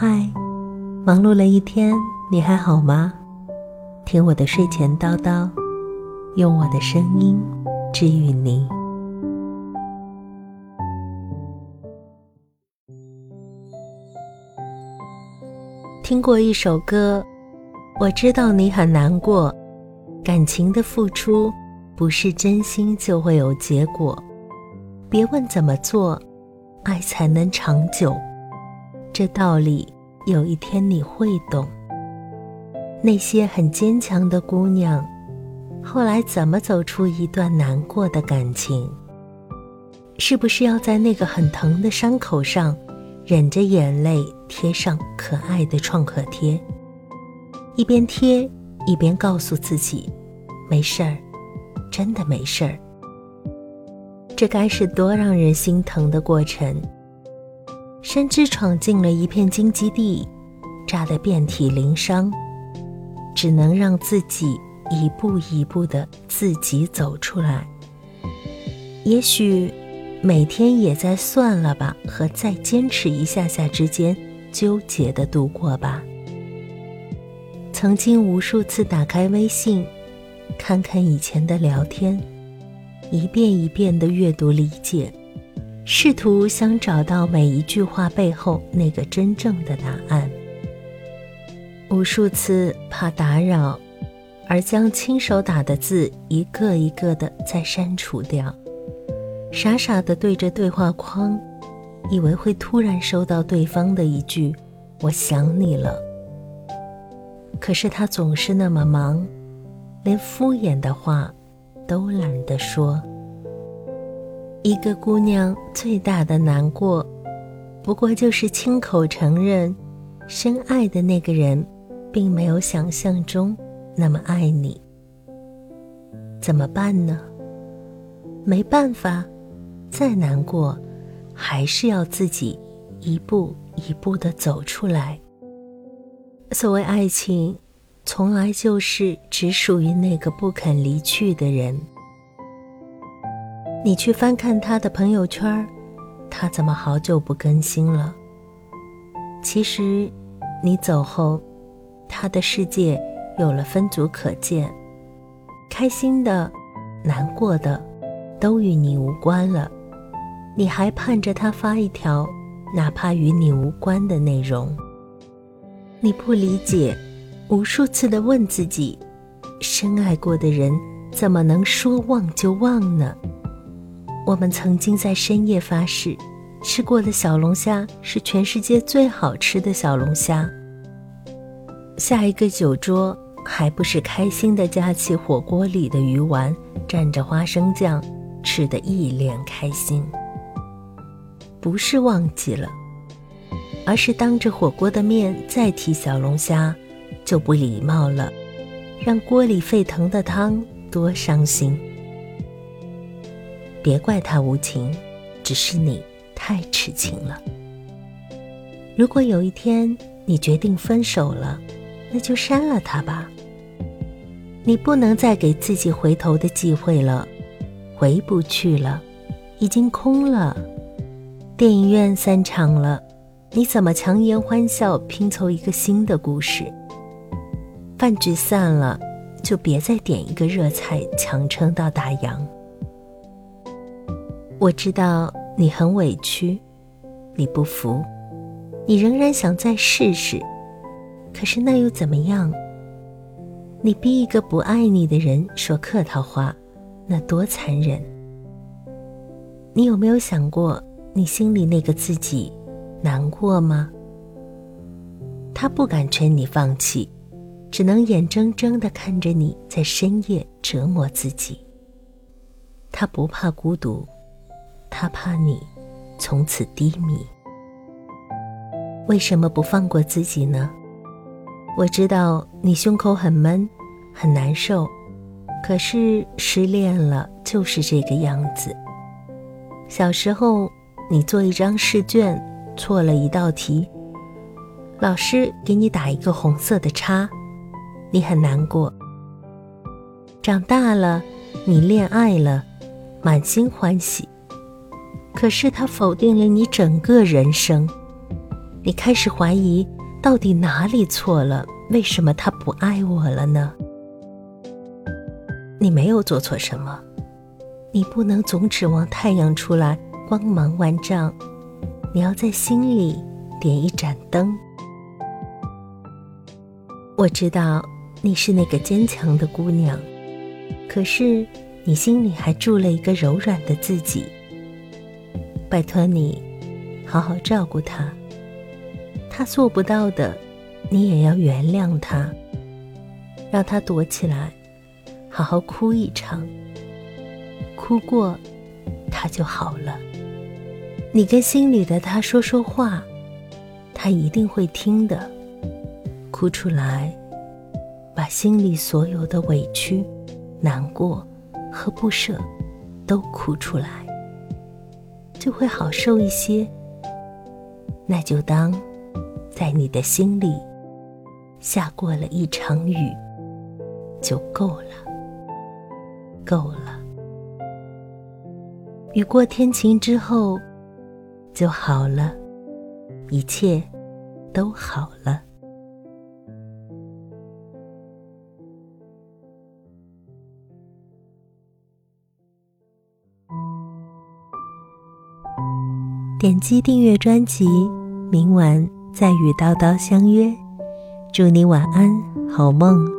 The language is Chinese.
嗨，忙碌了一天，你还好吗？听我的睡前叨叨，用我的声音治愈你。听过一首歌，我知道你很难过，感情的付出不是真心就会有结果。别问怎么做，爱才能长久。这道理有一天你会懂。那些很坚强的姑娘，后来怎么走出一段难过的感情？是不是要在那个很疼的伤口上，忍着眼泪贴上可爱的创可贴？一边贴一边告诉自己，没事儿，真的没事儿。这该是多让人心疼的过程。深知闯进了一片荆棘地，扎得遍体鳞伤，只能让自己一步一步的自己走出来。也许每天也在算了吧和再坚持一下下之间纠结的度过吧。曾经无数次打开微信，看看以前的聊天，一遍一遍的阅读理解。试图想找到每一句话背后那个真正的答案。无数次怕打扰，而将亲手打的字一个一个的再删除掉，傻傻的对着对话框，以为会突然收到对方的一句“我想你了”。可是他总是那么忙，连敷衍的话都懒得说。一个姑娘最大的难过，不过就是亲口承认，深爱的那个人，并没有想象中那么爱你。怎么办呢？没办法，再难过，还是要自己一步一步的走出来。所谓爱情，从来就是只属于那个不肯离去的人。你去翻看他的朋友圈，他怎么好久不更新了？其实，你走后，他的世界有了分组可见，开心的、难过的，都与你无关了。你还盼着他发一条，哪怕与你无关的内容。你不理解，无数次的问自己：深爱过的人，怎么能说忘就忘呢？我们曾经在深夜发誓，吃过的小龙虾是全世界最好吃的小龙虾。下一个酒桌，还不是开心的夹起火锅里的鱼丸，蘸着花生酱，吃得一脸开心。不是忘记了，而是当着火锅的面再提小龙虾，就不礼貌了，让锅里沸腾的汤多伤心。别怪他无情，只是你太痴情了。如果有一天你决定分手了，那就删了他吧。你不能再给自己回头的机会了，回不去了，已经空了。电影院散场了，你怎么强颜欢笑拼凑一个新的故事？饭局散了，就别再点一个热菜强撑到打烊。我知道你很委屈，你不服，你仍然想再试试，可是那又怎么样？你逼一个不爱你的人说客套话，那多残忍！你有没有想过，你心里那个自己难过吗？他不敢劝你放弃，只能眼睁睁的看着你在深夜折磨自己。他不怕孤独。他怕你从此低迷，为什么不放过自己呢？我知道你胸口很闷，很难受，可是失恋了就是这个样子。小时候你做一张试卷，错了一道题，老师给你打一个红色的叉，你很难过。长大了，你恋爱了，满心欢喜。可是他否定了你整个人生，你开始怀疑，到底哪里错了？为什么他不爱我了呢？你没有做错什么，你不能总指望太阳出来光芒万丈，你要在心里点一盏灯。我知道你是那个坚强的姑娘，可是你心里还住了一个柔软的自己。拜托你，好好照顾他。他做不到的，你也要原谅他。让他躲起来，好好哭一场。哭过，他就好了。你跟心里的他说说话，他一定会听的。哭出来，把心里所有的委屈、难过和不舍都哭出来。就会好受一些。那就当在你的心里下过了一场雨，就够了，够了。雨过天晴之后就好了，一切都好了。点击订阅专辑，明晚再与叨叨相约。祝你晚安，好梦。